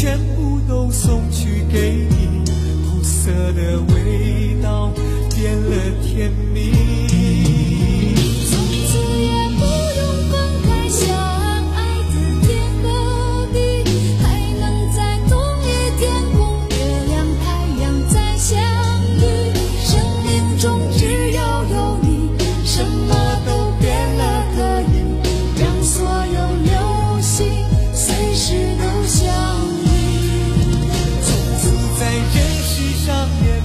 全部都送去给你，苦涩的味道变了甜蜜。闭上眼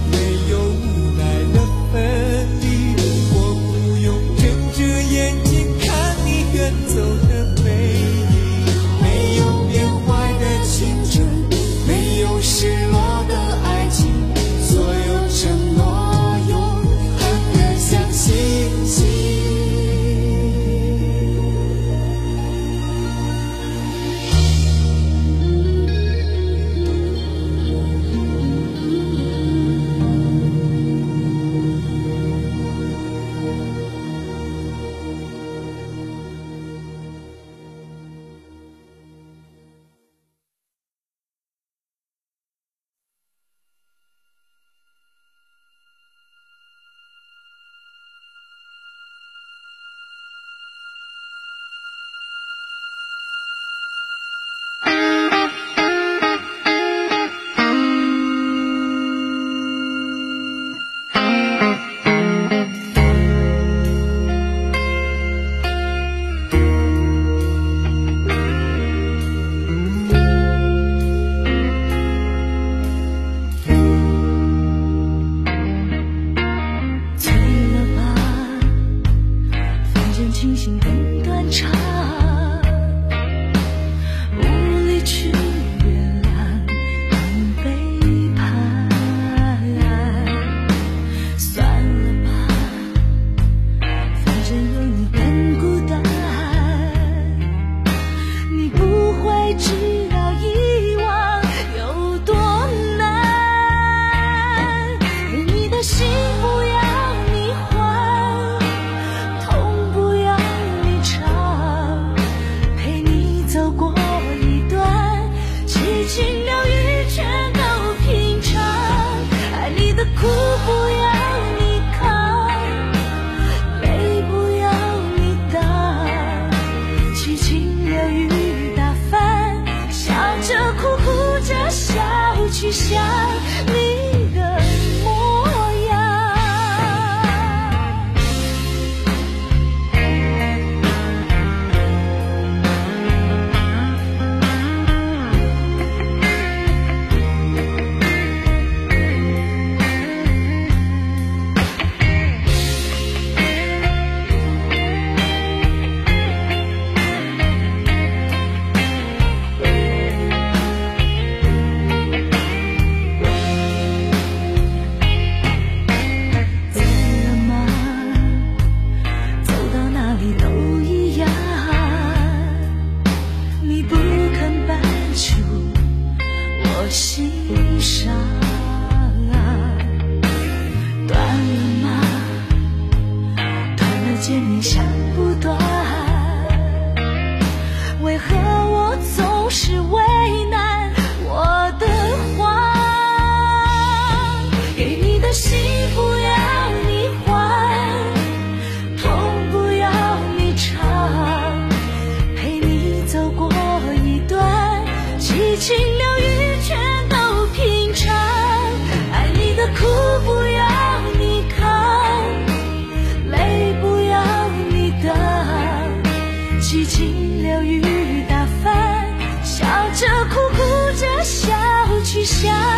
想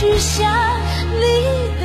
只想你。